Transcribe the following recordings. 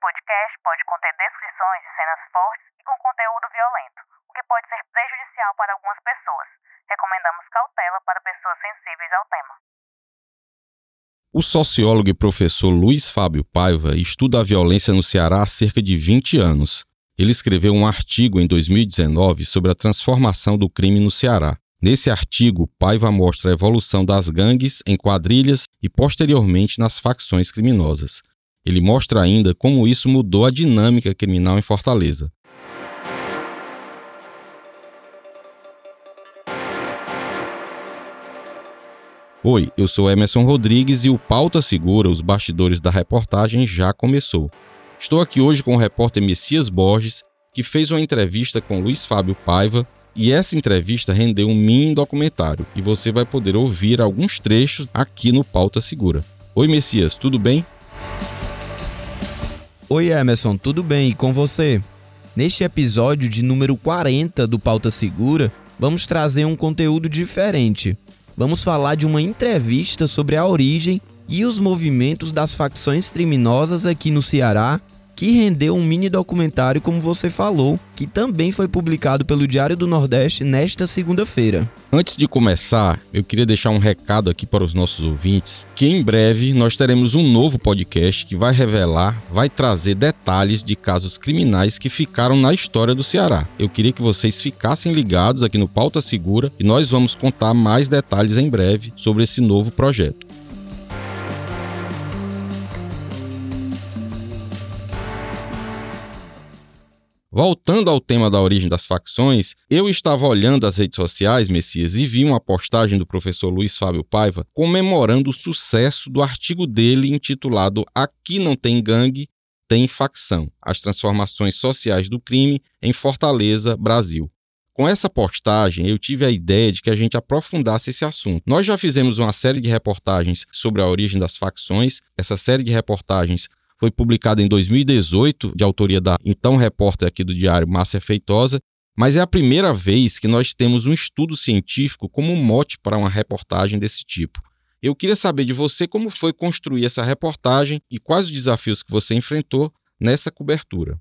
podcast pode conter descrições de cenas fortes e com conteúdo violento, o que pode ser prejudicial para algumas pessoas. Recomendamos cautela para pessoas sensíveis ao tema. O sociólogo e professor Luiz Fábio Paiva estuda a violência no Ceará há cerca de 20 anos. Ele escreveu um artigo em 2019 sobre a transformação do crime no Ceará. Nesse artigo, Paiva mostra a evolução das gangues em quadrilhas e posteriormente nas facções criminosas. Ele mostra ainda como isso mudou a dinâmica criminal em Fortaleza. Oi, eu sou Emerson Rodrigues e o Pauta Segura, os bastidores da reportagem, já começou. Estou aqui hoje com o repórter Messias Borges, que fez uma entrevista com Luiz Fábio Paiva, e essa entrevista rendeu um mini documentário e você vai poder ouvir alguns trechos aqui no Pauta Segura. Oi, Messias, tudo bem? Oi, Emerson, tudo bem? E com você? Neste episódio de número 40 do Pauta Segura, vamos trazer um conteúdo diferente. Vamos falar de uma entrevista sobre a origem e os movimentos das facções criminosas aqui no Ceará que rendeu um mini documentário, como você falou, que também foi publicado pelo Diário do Nordeste nesta segunda-feira. Antes de começar, eu queria deixar um recado aqui para os nossos ouvintes, que em breve nós teremos um novo podcast que vai revelar, vai trazer detalhes de casos criminais que ficaram na história do Ceará. Eu queria que vocês ficassem ligados aqui no Pauta Segura e nós vamos contar mais detalhes em breve sobre esse novo projeto. Voltando ao tema da origem das facções, eu estava olhando as redes sociais, Messias, e vi uma postagem do professor Luiz Fábio Paiva comemorando o sucesso do artigo dele intitulado Aqui não tem gangue, tem facção: As transformações sociais do crime em Fortaleza, Brasil. Com essa postagem, eu tive a ideia de que a gente aprofundasse esse assunto. Nós já fizemos uma série de reportagens sobre a origem das facções. Essa série de reportagens foi publicado em 2018, de autoria da então repórter aqui do Diário Márcia Feitosa, mas é a primeira vez que nós temos um estudo científico como mote para uma reportagem desse tipo. Eu queria saber de você como foi construir essa reportagem e quais os desafios que você enfrentou nessa cobertura.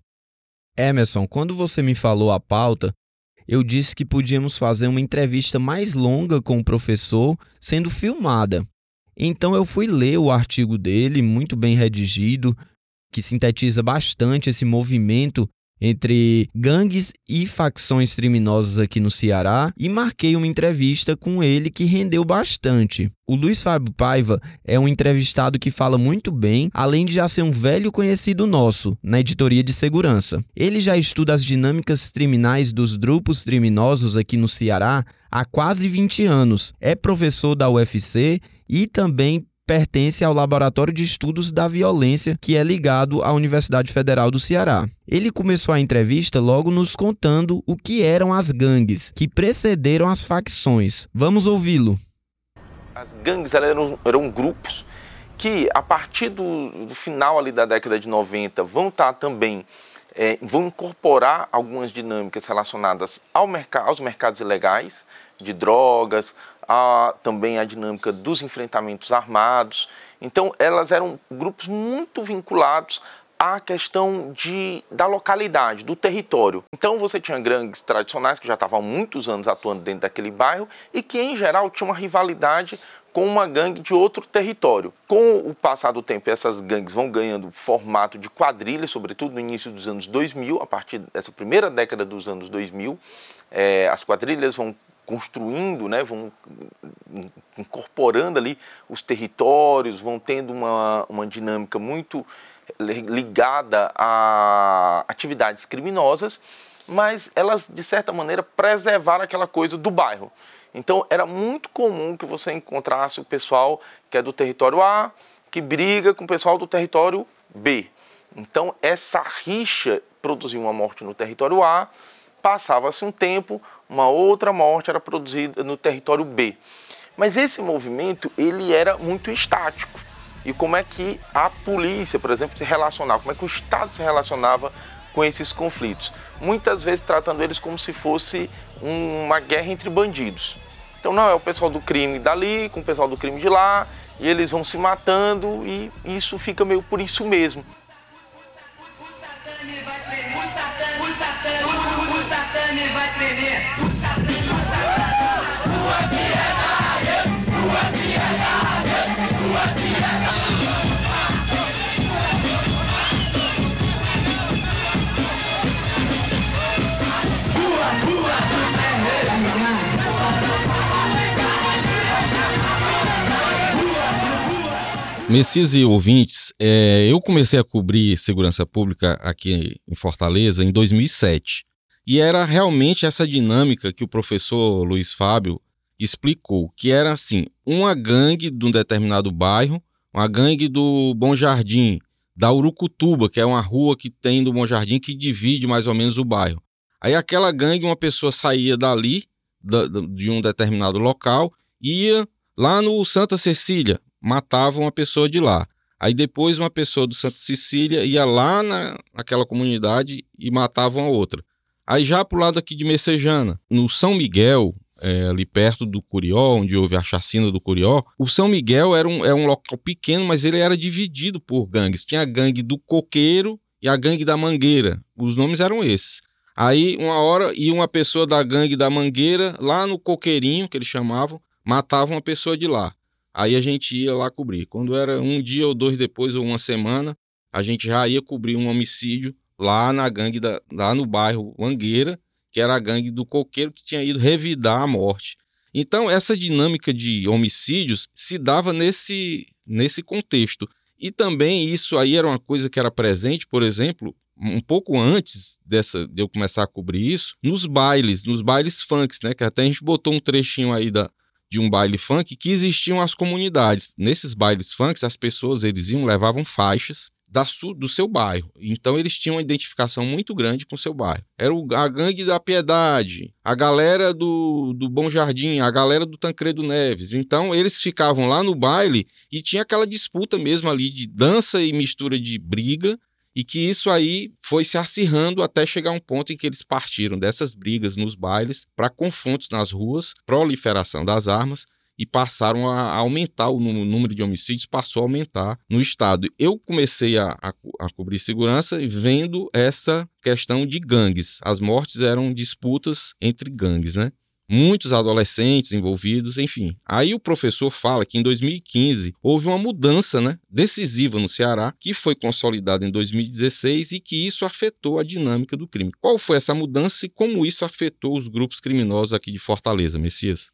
Emerson, quando você me falou a pauta, eu disse que podíamos fazer uma entrevista mais longa com o professor, sendo filmada. Então eu fui ler o artigo dele, muito bem redigido, que sintetiza bastante esse movimento entre gangues e facções criminosas aqui no Ceará e marquei uma entrevista com ele que rendeu bastante. O Luiz Fábio Paiva é um entrevistado que fala muito bem, além de já ser um velho conhecido nosso na editoria de segurança. Ele já estuda as dinâmicas criminais dos grupos criminosos aqui no Ceará há quase 20 anos. É professor da UFC e também pertence ao Laboratório de Estudos da Violência, que é ligado à Universidade Federal do Ceará. Ele começou a entrevista logo nos contando o que eram as gangues, que precederam as facções. Vamos ouvi-lo. As gangues eram, eram grupos que, a partir do, do, final ali da década de 90, vão estar também é, vão incorporar algumas dinâmicas relacionadas ao mercado, aos mercados ilegais de drogas, também a dinâmica dos enfrentamentos armados. Então, elas eram grupos muito vinculados à questão de, da localidade, do território. Então, você tinha gangues tradicionais que já estavam há muitos anos atuando dentro daquele bairro e que, em geral, tinham uma rivalidade com uma gangue de outro território. Com o passar do tempo, essas gangues vão ganhando formato de quadrilha, sobretudo no início dos anos 2000, a partir dessa primeira década dos anos 2000. É, as quadrilhas vão construindo, né, vão incorporando ali os territórios, vão tendo uma, uma dinâmica muito ligada a atividades criminosas, mas elas, de certa maneira, preservaram aquela coisa do bairro. Então, era muito comum que você encontrasse o pessoal que é do território A, que briga com o pessoal do território B. Então, essa rixa produziu uma morte no território A, passava-se um tempo, uma outra morte era produzida no território B. Mas esse movimento ele era muito estático. E como é que a polícia, por exemplo, se relacionava, como é que o Estado se relacionava com esses conflitos? Muitas vezes tratando eles como se fosse uma guerra entre bandidos. Então não é o pessoal do crime dali com o pessoal do crime de lá, e eles vão se matando e isso fica meio por isso mesmo. Messias e ouvintes, é, eu comecei a cobrir segurança pública aqui em Fortaleza em 2007. E era realmente essa dinâmica que o professor Luiz Fábio explicou, que era assim, uma gangue de um determinado bairro, uma gangue do Bom Jardim, da Urucutuba, que é uma rua que tem do Bom Jardim que divide mais ou menos o bairro. Aí aquela gangue, uma pessoa saía dali, de um determinado local, ia lá no Santa Cecília, matava uma pessoa de lá. Aí depois uma pessoa do Santa Cecília ia lá na, naquela comunidade e matava uma outra. Aí já pro lado aqui de Messejana, no São Miguel, é, ali perto do Curió, onde houve a chacina do Curió, o São Miguel era um, era um local pequeno, mas ele era dividido por gangues. Tinha a gangue do Coqueiro e a gangue da Mangueira. Os nomes eram esses. Aí, uma hora, ia uma pessoa da gangue da Mangueira, lá no Coqueirinho, que eles chamavam, matava uma pessoa de lá. Aí a gente ia lá cobrir. Quando era um dia ou dois depois, ou uma semana, a gente já ia cobrir um homicídio lá na gangue, da, lá no bairro Mangueira, que era a gangue do coqueiro que tinha ido revidar a morte. Então, essa dinâmica de homicídios se dava nesse, nesse contexto. E também isso aí era uma coisa que era presente, por exemplo, um pouco antes dessa de eu começar a cobrir isso, nos bailes, nos bailes funks, né? Que até a gente botou um trechinho aí da, de um baile funk que existiam as comunidades. Nesses bailes funks, as pessoas eles iam levavam faixas da do seu bairro. Então eles tinham uma identificação muito grande com o seu bairro. Era o, a gangue da Piedade, a galera do, do Bom Jardim, a galera do Tancredo Neves. Então eles ficavam lá no baile e tinha aquela disputa mesmo ali de dança e mistura de briga e que isso aí foi se acirrando até chegar um ponto em que eles partiram dessas brigas nos bailes para confrontos nas ruas, proliferação das armas e passaram a aumentar o número de homicídios, passou a aumentar no estado. Eu comecei a, a, a cobrir segurança vendo essa questão de gangues. As mortes eram disputas entre gangues, né? muitos adolescentes envolvidos, enfim. Aí o professor fala que em 2015 houve uma mudança né, decisiva no Ceará, que foi consolidada em 2016 e que isso afetou a dinâmica do crime. Qual foi essa mudança e como isso afetou os grupos criminosos aqui de Fortaleza, Messias?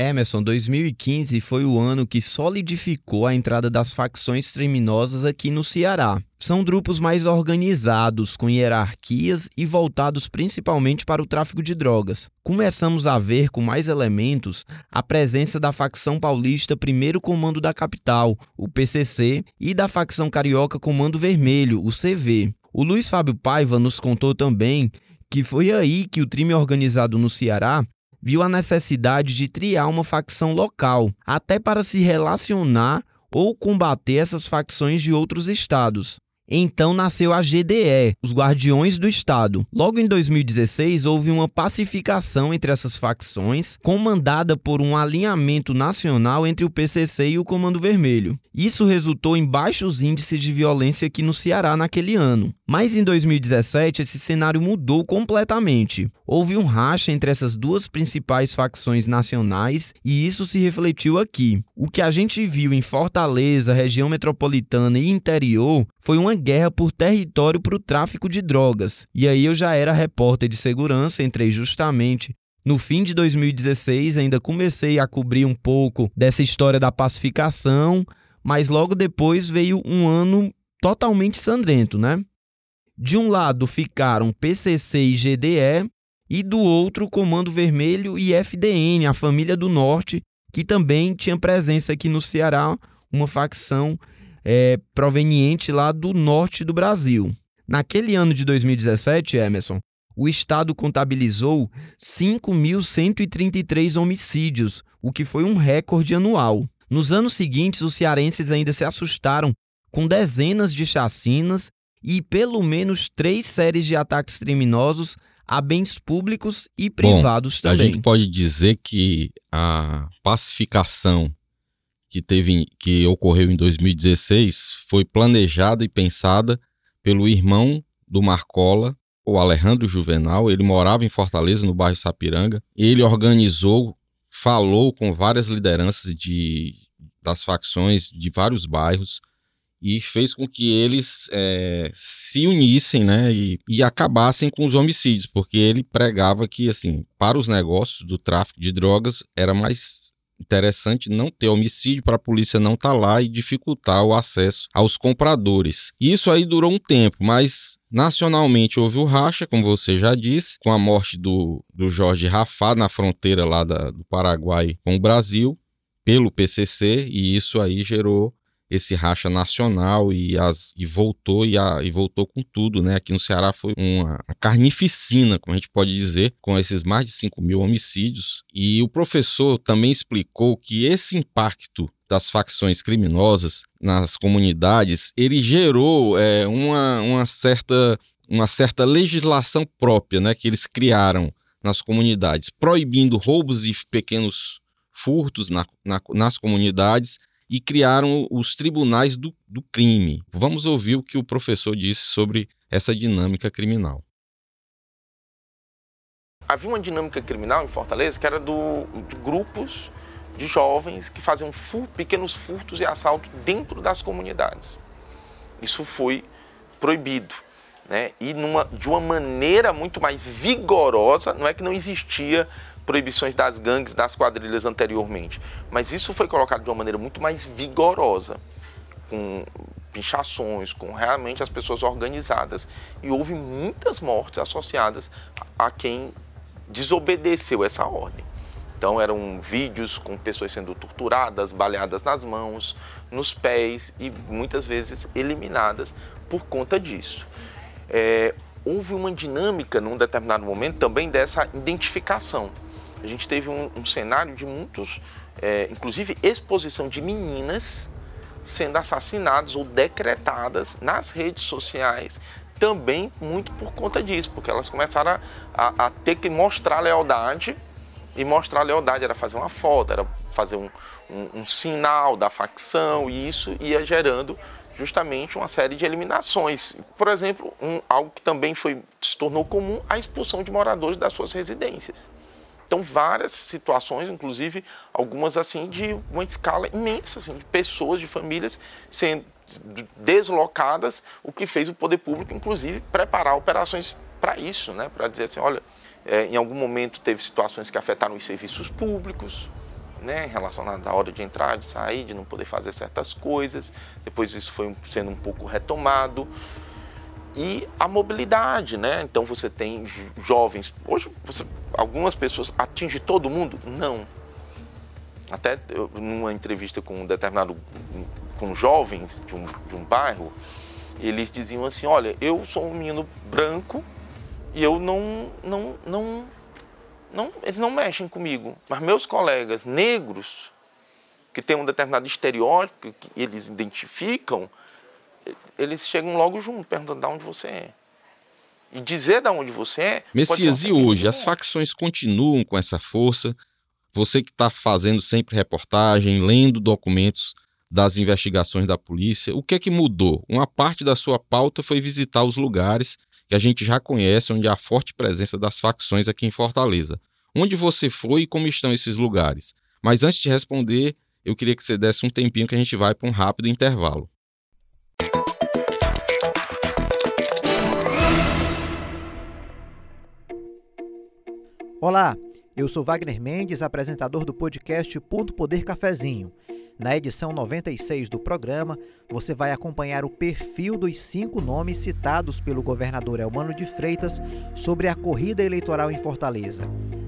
Emerson, 2015 foi o ano que solidificou a entrada das facções criminosas aqui no Ceará. São grupos mais organizados, com hierarquias e voltados principalmente para o tráfico de drogas. Começamos a ver com mais elementos a presença da facção paulista Primeiro Comando da Capital, o PCC, e da facção carioca Comando Vermelho, o CV. O Luiz Fábio Paiva nos contou também que foi aí que o crime organizado no Ceará viu a necessidade de criar uma facção local, até para se relacionar ou combater essas facções de outros estados. Então nasceu a GDE, os Guardiões do Estado. Logo em 2016, houve uma pacificação entre essas facções, comandada por um alinhamento nacional entre o PCC e o Comando Vermelho. Isso resultou em baixos índices de violência aqui no Ceará naquele ano. Mas em 2017, esse cenário mudou completamente. Houve um racha entre essas duas principais facções nacionais e isso se refletiu aqui. O que a gente viu em Fortaleza, região metropolitana e interior foi uma guerra por território para o tráfico de drogas. E aí eu já era repórter de segurança, entrei justamente no fim de 2016, ainda comecei a cobrir um pouco dessa história da pacificação, mas logo depois veio um ano totalmente sangrento, né? De um lado ficaram PCC e GDE, e do outro Comando Vermelho e FDN, a família do Norte, que também tinha presença aqui no Ceará, uma facção é, proveniente lá do norte do Brasil. Naquele ano de 2017, Emerson, o Estado contabilizou 5.133 homicídios, o que foi um recorde anual. Nos anos seguintes, os cearenses ainda se assustaram com dezenas de chacinas e pelo menos três séries de ataques criminosos a bens públicos e privados Bom, também. A gente pode dizer que a pacificação que teve que ocorreu em 2016 foi planejada e pensada pelo irmão do Marcola, o Alejandro Juvenal. Ele morava em Fortaleza, no bairro Sapiranga. Ele organizou, falou com várias lideranças de, das facções de vários bairros e fez com que eles é, se unissem né, e, e, acabassem com os homicídios, porque ele pregava que, assim, para os negócios do tráfico de drogas era mais interessante não ter homicídio para a polícia não estar tá lá e dificultar o acesso aos compradores. Isso aí durou um tempo, mas nacionalmente houve o racha, como você já disse, com a morte do, do Jorge Rafá na fronteira lá da, do Paraguai com o Brasil pelo PCC e isso aí gerou esse racha nacional e, as, e voltou e, a, e voltou com tudo, né? Aqui no Ceará foi uma, carnificina, como a gente pode dizer, com esses mais de 5 mil homicídios. E o professor também explicou que esse impacto das facções criminosas nas comunidades, ele gerou é, uma, uma, certa, uma certa legislação própria, né? Que eles criaram nas comunidades, proibindo roubos e pequenos furtos na, na, nas comunidades e criaram os tribunais do, do crime. Vamos ouvir o que o professor disse sobre essa dinâmica criminal. Havia uma dinâmica criminal em Fortaleza que era do, de grupos de jovens que faziam fur, pequenos furtos e assaltos dentro das comunidades. Isso foi proibido. Né? E numa, de uma maneira muito mais vigorosa, não é que não existia proibições das gangues, das quadrilhas anteriormente. Mas isso foi colocado de uma maneira muito mais vigorosa, com pinchações, com realmente as pessoas organizadas. E houve muitas mortes associadas a quem desobedeceu essa ordem. Então eram vídeos com pessoas sendo torturadas, baleadas nas mãos, nos pés e muitas vezes eliminadas por conta disso. É, houve uma dinâmica num determinado momento também dessa identificação a gente teve um, um cenário de muitos, é, inclusive exposição de meninas sendo assassinadas ou decretadas nas redes sociais, também muito por conta disso, porque elas começaram a, a, a ter que mostrar lealdade, e mostrar lealdade era fazer uma foto, era fazer um, um, um sinal da facção, e isso ia gerando justamente uma série de eliminações. Por exemplo, um, algo que também foi, se tornou comum, a expulsão de moradores das suas residências. Então, várias situações, inclusive algumas assim de uma escala imensa, assim, de pessoas, de famílias sendo deslocadas, o que fez o poder público, inclusive, preparar operações para isso, né? para dizer assim, olha, é, em algum momento teve situações que afetaram os serviços públicos, né, relacionadas à hora de entrar, de sair, de não poder fazer certas coisas. Depois isso foi sendo um pouco retomado e a mobilidade, né? Então você tem jovens. Hoje você, algumas pessoas atinge todo mundo? Não. Até eu, numa entrevista com um determinado com jovens de um, de um bairro, eles diziam assim: olha, eu sou um menino branco e eu não não não não eles não mexem comigo, mas meus colegas negros que têm um determinado estereótipo que eles identificam eles chegam logo junto, perguntando de onde você é. E dizer de onde você é. Messias, e hoje? As facções continuam com essa força? Você que está fazendo sempre reportagem, lendo documentos das investigações da polícia, o que é que mudou? Uma parte da sua pauta foi visitar os lugares que a gente já conhece, onde há forte presença das facções aqui em Fortaleza. Onde você foi e como estão esses lugares? Mas antes de responder, eu queria que você desse um tempinho que a gente vai para um rápido intervalo. Olá, eu sou Wagner Mendes, apresentador do podcast Ponto Poder Cafezinho. Na edição 96 do programa, você vai acompanhar o perfil dos cinco nomes citados pelo governador Elmano de Freitas sobre a corrida eleitoral em Fortaleza.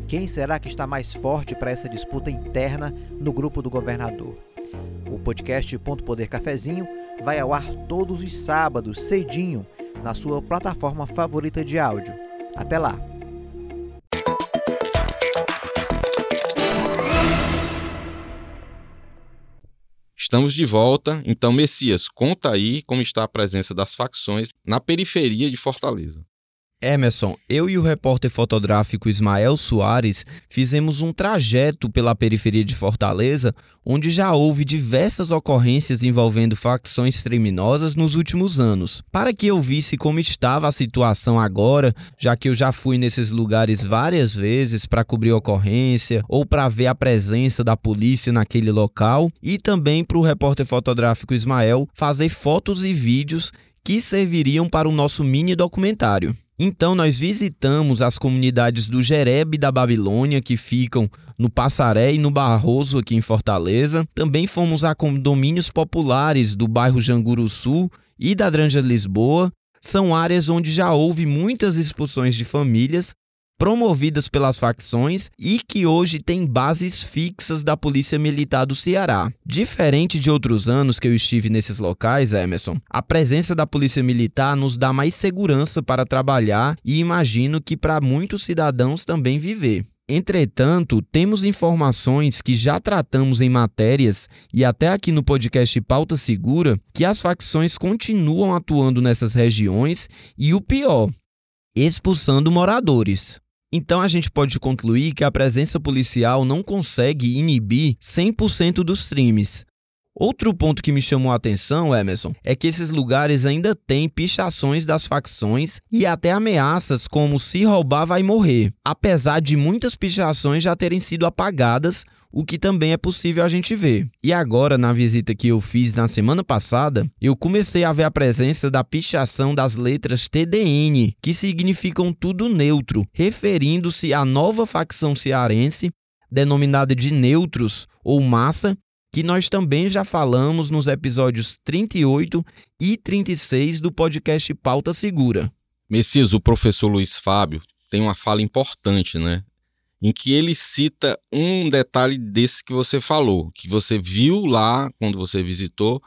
Quem será que está mais forte para essa disputa interna no grupo do governador? O podcast Ponto Poder Cafezinho vai ao ar todos os sábados, cedinho, na sua plataforma favorita de áudio. Até lá! Estamos de volta. Então, Messias, conta aí como está a presença das facções na periferia de Fortaleza. Emerson, eu e o repórter fotográfico Ismael Soares fizemos um trajeto pela periferia de Fortaleza, onde já houve diversas ocorrências envolvendo facções criminosas nos últimos anos. Para que eu visse como estava a situação agora, já que eu já fui nesses lugares várias vezes para cobrir ocorrência ou para ver a presença da polícia naquele local, e também para o repórter fotográfico Ismael fazer fotos e vídeos que serviriam para o nosso mini documentário. Então nós visitamos as comunidades do Jereb e da Babilônia que ficam no Passaré e no Barroso aqui em Fortaleza. Também fomos a condomínios populares do bairro Janguru Sul e da Granja Lisboa. São áreas onde já houve muitas expulsões de famílias promovidas pelas facções e que hoje têm bases fixas da Polícia Militar do Ceará. Diferente de outros anos que eu estive nesses locais, Emerson, a presença da Polícia Militar nos dá mais segurança para trabalhar e imagino que para muitos cidadãos também viver. Entretanto, temos informações que já tratamos em matérias e até aqui no podcast Pauta Segura que as facções continuam atuando nessas regiões e o pior, expulsando moradores. Então a gente pode concluir que a presença policial não consegue inibir 100% dos crimes. Outro ponto que me chamou a atenção, Emerson, é que esses lugares ainda têm pichações das facções e até ameaças como se roubar vai morrer, apesar de muitas pichações já terem sido apagadas o que também é possível a gente ver. E agora, na visita que eu fiz na semana passada, eu comecei a ver a presença da pichação das letras TDN, que significam tudo neutro, referindo-se à nova facção cearense, denominada de neutros ou massa, que nós também já falamos nos episódios 38 e 36 do podcast Pauta Segura. Messias, o professor Luiz Fábio tem uma fala importante, né? em que ele cita um detalhe desse que você falou, que você viu lá quando você visitou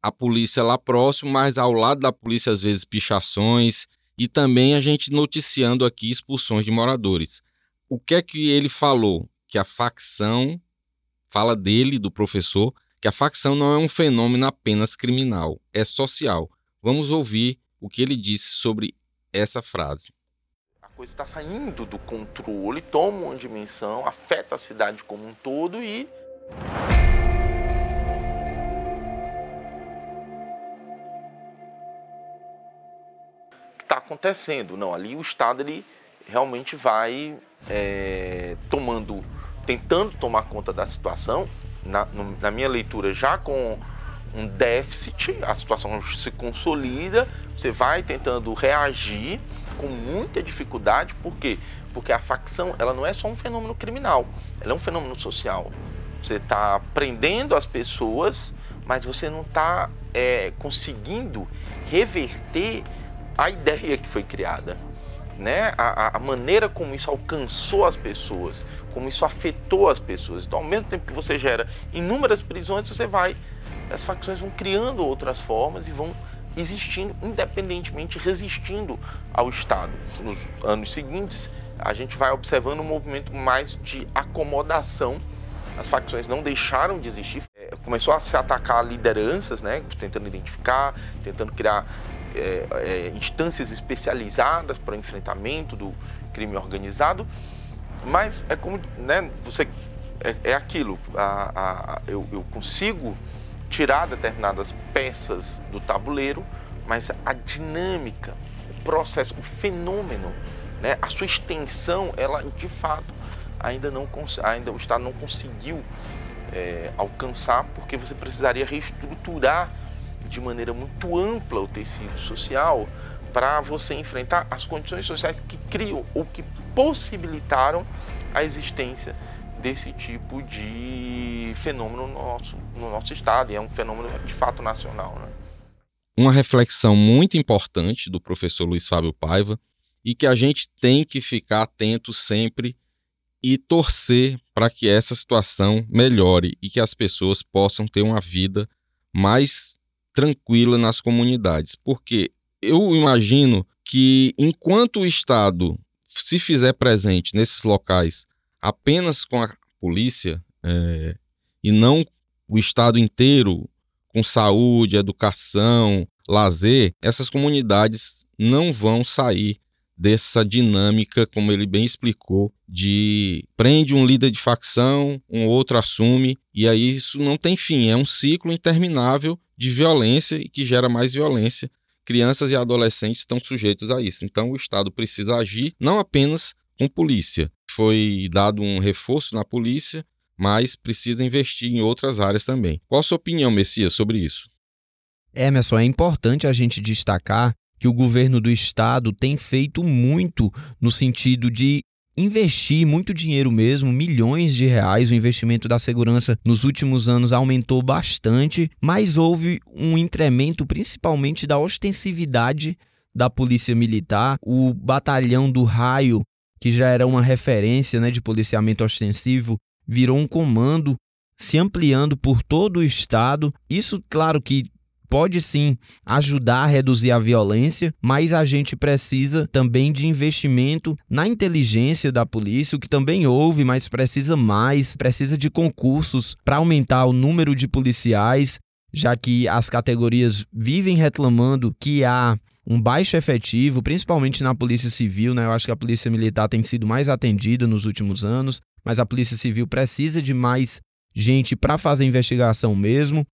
a polícia lá próximo, mas ao lado da polícia às vezes pichações e também a gente noticiando aqui expulsões de moradores. O que é que ele falou? Que a facção fala dele, do professor, que a facção não é um fenômeno apenas criminal, é social. Vamos ouvir o que ele disse sobre essa frase coisa está saindo do controle, toma uma dimensão, afeta a cidade como um todo e. Está acontecendo. Não, ali o Estado ele realmente vai é, tomando, tentando tomar conta da situação. Na, no, na minha leitura, já com um déficit, a situação se consolida, você vai tentando reagir com muita dificuldade, por quê? Porque a facção ela não é só um fenômeno criminal, ela é um fenômeno social. Você está prendendo as pessoas, mas você não está é, conseguindo reverter a ideia que foi criada. Né? A, a, maneira como isso alcançou as pessoas, como isso afetou as pessoas. Então, ao mesmo tempo que você gera inúmeras prisões, você vai, as facções vão criando outras formas e vão existindo independentemente, resistindo ao Estado. Nos anos seguintes, a gente vai observando um movimento mais de acomodação. As facções não deixaram de existir. É, começou a se atacar lideranças, né, tentando identificar, tentando criar é, é, instâncias especializadas para o enfrentamento do crime organizado. Mas é como, né, você é, é aquilo. A, a, eu, eu consigo tirar determinadas peças do tabuleiro, mas a dinâmica, o processo, o fenômeno, né, a sua extensão, ela de fato ainda não ainda o Estado não conseguiu é, alcançar, porque você precisaria reestruturar de maneira muito ampla o tecido social para você enfrentar as condições sociais que criam ou que possibilitaram a existência desse tipo de fenômeno no nosso, no nosso estado, e é um fenômeno de fato nacional. Né? Uma reflexão muito importante do professor Luiz Fábio Paiva e que a gente tem que ficar atento sempre e torcer para que essa situação melhore e que as pessoas possam ter uma vida mais tranquila nas comunidades. Porque eu imagino que enquanto o Estado se fizer presente nesses locais apenas com a polícia é, e não o Estado inteiro com saúde, educação, lazer, essas comunidades não vão sair dessa dinâmica, como ele bem explicou, de prende um líder de facção, um outro assume, e aí isso não tem fim, é um ciclo interminável de violência e que gera mais violência. Crianças e adolescentes estão sujeitos a isso. Então o Estado precisa agir não apenas com polícia. Foi dado um reforço na polícia, mas precisa investir em outras áreas também. Qual a sua opinião, Messias, sobre isso? Emerson, é importante a gente destacar que o governo do estado tem feito muito no sentido de investir muito dinheiro mesmo, milhões de reais. O investimento da segurança nos últimos anos aumentou bastante, mas houve um incremento principalmente da ostensividade da polícia militar. O batalhão do raio, que já era uma referência né, de policiamento ostensivo, virou um comando se ampliando por todo o estado. Isso, claro que pode sim ajudar a reduzir a violência, mas a gente precisa também de investimento na inteligência da polícia, o que também houve, mas precisa mais, precisa de concursos para aumentar o número de policiais, já que as categorias vivem reclamando que há um baixo efetivo, principalmente na Polícia Civil, né? Eu acho que a Polícia Militar tem sido mais atendida nos últimos anos, mas a Polícia Civil precisa de mais gente para fazer investigação mesmo.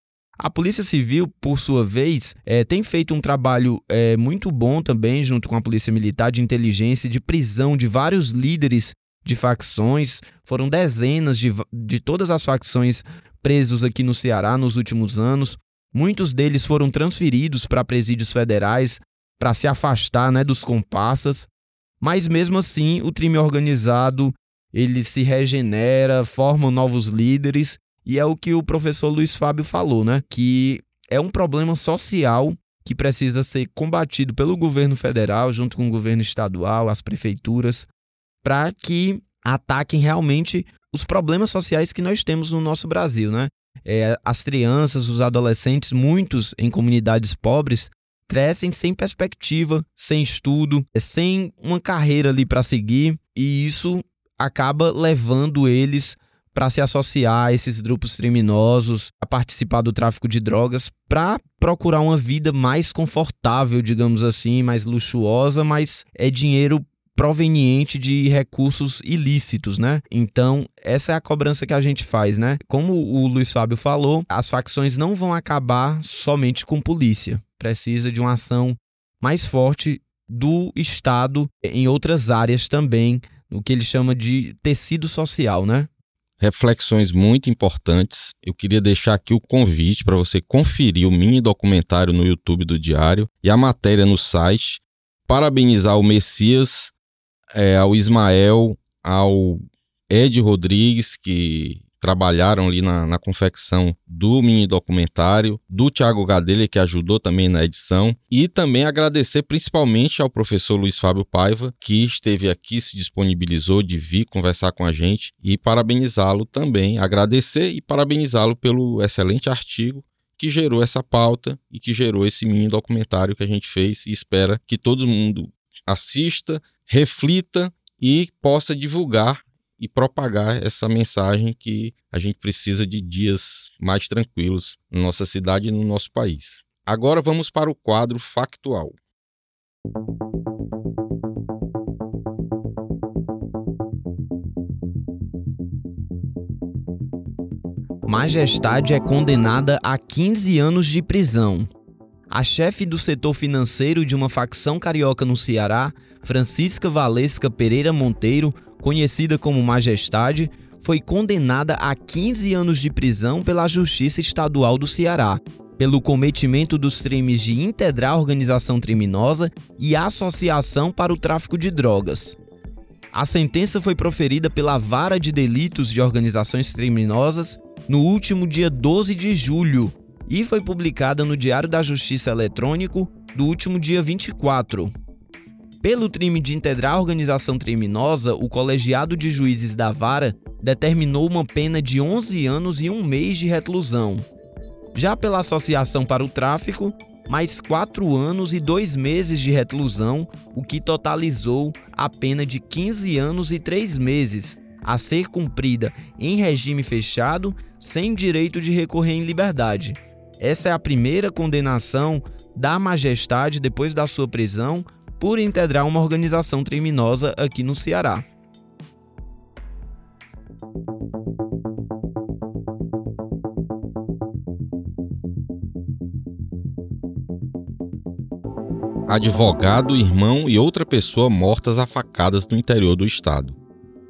A Polícia Civil, por sua vez, é, tem feito um trabalho é, muito bom também, junto com a Polícia Militar, de inteligência, de prisão de vários líderes de facções. Foram dezenas de, de todas as facções presos aqui no Ceará nos últimos anos. Muitos deles foram transferidos para presídios federais para se afastar né, dos comparsas. Mas mesmo assim, o crime organizado ele se regenera, forma novos líderes e é o que o professor Luiz Fábio falou, né? Que é um problema social que precisa ser combatido pelo governo federal, junto com o governo estadual, as prefeituras, para que ataquem realmente os problemas sociais que nós temos no nosso Brasil, né? É, as crianças, os adolescentes, muitos em comunidades pobres, crescem sem perspectiva, sem estudo, sem uma carreira ali para seguir, e isso acaba levando eles para se associar a esses grupos criminosos, a participar do tráfico de drogas, para procurar uma vida mais confortável, digamos assim, mais luxuosa, mas é dinheiro proveniente de recursos ilícitos, né? Então, essa é a cobrança que a gente faz, né? Como o Luiz Fábio falou, as facções não vão acabar somente com polícia. Precisa de uma ação mais forte do Estado em outras áreas também, o que ele chama de tecido social, né? Reflexões muito importantes. Eu queria deixar aqui o convite para você conferir o mini documentário no YouTube do Diário e a matéria no site. Parabenizar o Messias, é, ao Ismael, ao Ed Rodrigues, que trabalharam ali na, na confecção do mini documentário, do Tiago Gadelha, que ajudou também na edição, e também agradecer principalmente ao professor Luiz Fábio Paiva, que esteve aqui, se disponibilizou de vir conversar com a gente, e parabenizá-lo também, agradecer e parabenizá-lo pelo excelente artigo que gerou essa pauta e que gerou esse mini documentário que a gente fez e espera que todo mundo assista, reflita e possa divulgar e propagar essa mensagem que a gente precisa de dias mais tranquilos na nossa cidade e no nosso país. Agora vamos para o quadro factual. Majestade é condenada a 15 anos de prisão. A chefe do setor financeiro de uma facção carioca no Ceará, Francisca Valesca Pereira Monteiro, conhecida como Majestade, foi condenada a 15 anos de prisão pela Justiça Estadual do Ceará, pelo cometimento dos crimes de integrar organização criminosa e associação para o tráfico de drogas. A sentença foi proferida pela Vara de Delitos de Organizações Criminosas no último dia 12 de julho e foi publicada no Diário da Justiça Eletrônico do último dia 24. Pelo crime de integrar organização criminosa, o colegiado de juízes da vara determinou uma pena de 11 anos e um mês de reclusão. Já pela associação para o tráfico, mais 4 anos e 2 meses de reclusão, o que totalizou a pena de 15 anos e 3 meses, a ser cumprida em regime fechado, sem direito de recorrer em liberdade. Essa é a primeira condenação da Majestade depois da sua prisão por integrar uma organização criminosa aqui no Ceará. advogado, irmão e outra pessoa mortas a facadas no interior do estado.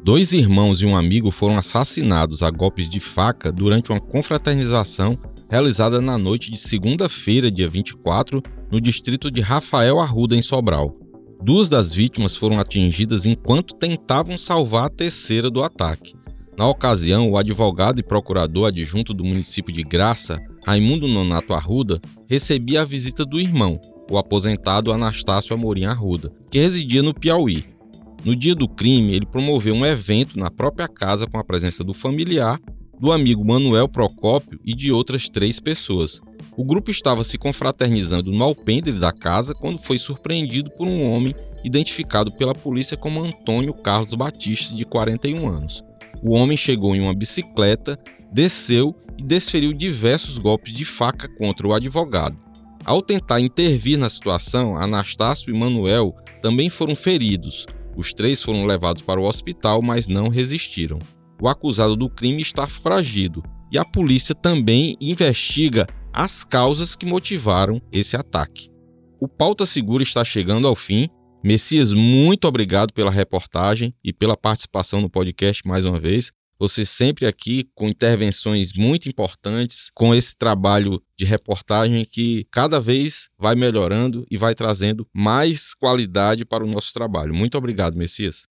Dois irmãos e um amigo foram assassinados a golpes de faca durante uma confraternização realizada na noite de segunda-feira, dia 24, no distrito de Rafael Arruda, em Sobral. Duas das vítimas foram atingidas enquanto tentavam salvar a terceira do ataque. Na ocasião, o advogado e procurador adjunto do município de Graça, Raimundo Nonato Arruda, recebia a visita do irmão, o aposentado Anastácio Amorim Arruda, que residia no Piauí. No dia do crime, ele promoveu um evento na própria casa com a presença do familiar, do amigo Manuel Procópio e de outras três pessoas. O grupo estava se confraternizando no alpendre da casa quando foi surpreendido por um homem identificado pela polícia como Antônio Carlos Batista, de 41 anos. O homem chegou em uma bicicleta, desceu e desferiu diversos golpes de faca contra o advogado. Ao tentar intervir na situação, Anastácio e Manuel também foram feridos. Os três foram levados para o hospital, mas não resistiram. O acusado do crime está foragido e a polícia também investiga as causas que motivaram esse ataque. O Pauta Segura está chegando ao fim. Messias, muito obrigado pela reportagem e pela participação no podcast mais uma vez. Você sempre aqui com intervenções muito importantes, com esse trabalho de reportagem que cada vez vai melhorando e vai trazendo mais qualidade para o nosso trabalho. Muito obrigado, Messias.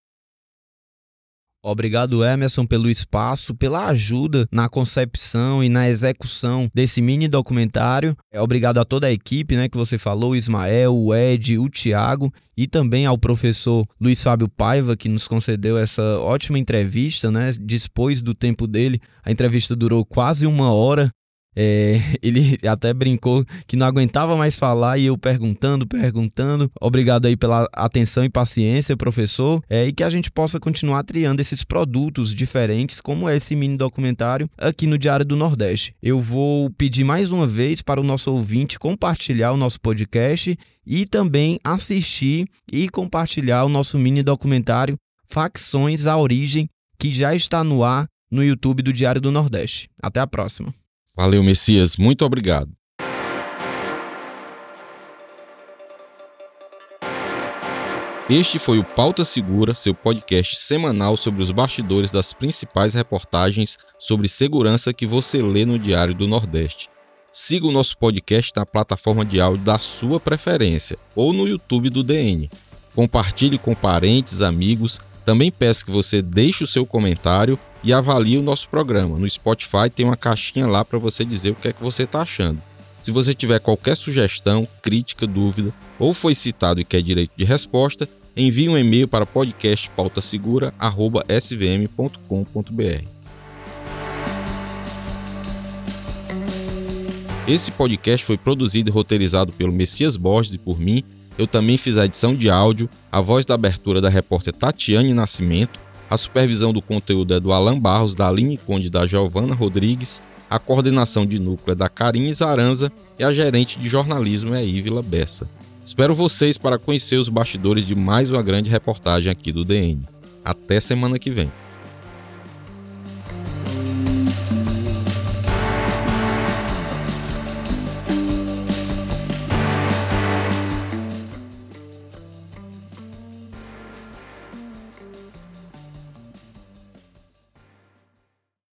Obrigado, Emerson, pelo espaço, pela ajuda na concepção e na execução desse mini documentário. É, obrigado a toda a equipe, né, que você falou, o Ismael, o Ed, o Tiago e também ao professor Luiz Fábio Paiva, que nos concedeu essa ótima entrevista, né, dispôs do tempo dele. A entrevista durou quase uma hora é, ele até brincou que não aguentava mais falar e eu perguntando, perguntando. Obrigado aí pela atenção e paciência, professor, é, e que a gente possa continuar triando esses produtos diferentes, como esse mini documentário aqui no Diário do Nordeste. Eu vou pedir mais uma vez para o nosso ouvinte compartilhar o nosso podcast e também assistir e compartilhar o nosso mini documentário Facções à Origem, que já está no ar no YouTube do Diário do Nordeste. Até a próxima. Valeu, Messias. Muito obrigado. Este foi o Pauta Segura, seu podcast semanal sobre os bastidores das principais reportagens sobre segurança que você lê no Diário do Nordeste. Siga o nosso podcast na plataforma de áudio da sua preferência ou no YouTube do DN. Compartilhe com parentes, amigos. Também peço que você deixe o seu comentário e avalie o nosso programa. No Spotify tem uma caixinha lá para você dizer o que é que você está achando. Se você tiver qualquer sugestão, crítica, dúvida ou foi citado e quer direito de resposta, envie um e-mail para podcastpautasegura@svm.com.br. Esse podcast foi produzido e roteirizado pelo Messias Borges e por mim. Eu também fiz a edição de áudio, a voz da abertura da repórter Tatiane Nascimento a supervisão do conteúdo é do Alan Barros, da Aline Conde e da Giovana Rodrigues. A coordenação de núcleo é da Karine Zaranza e a gerente de jornalismo é a Ívila Bessa. Espero vocês para conhecer os bastidores de mais uma grande reportagem aqui do DN. Até semana que vem.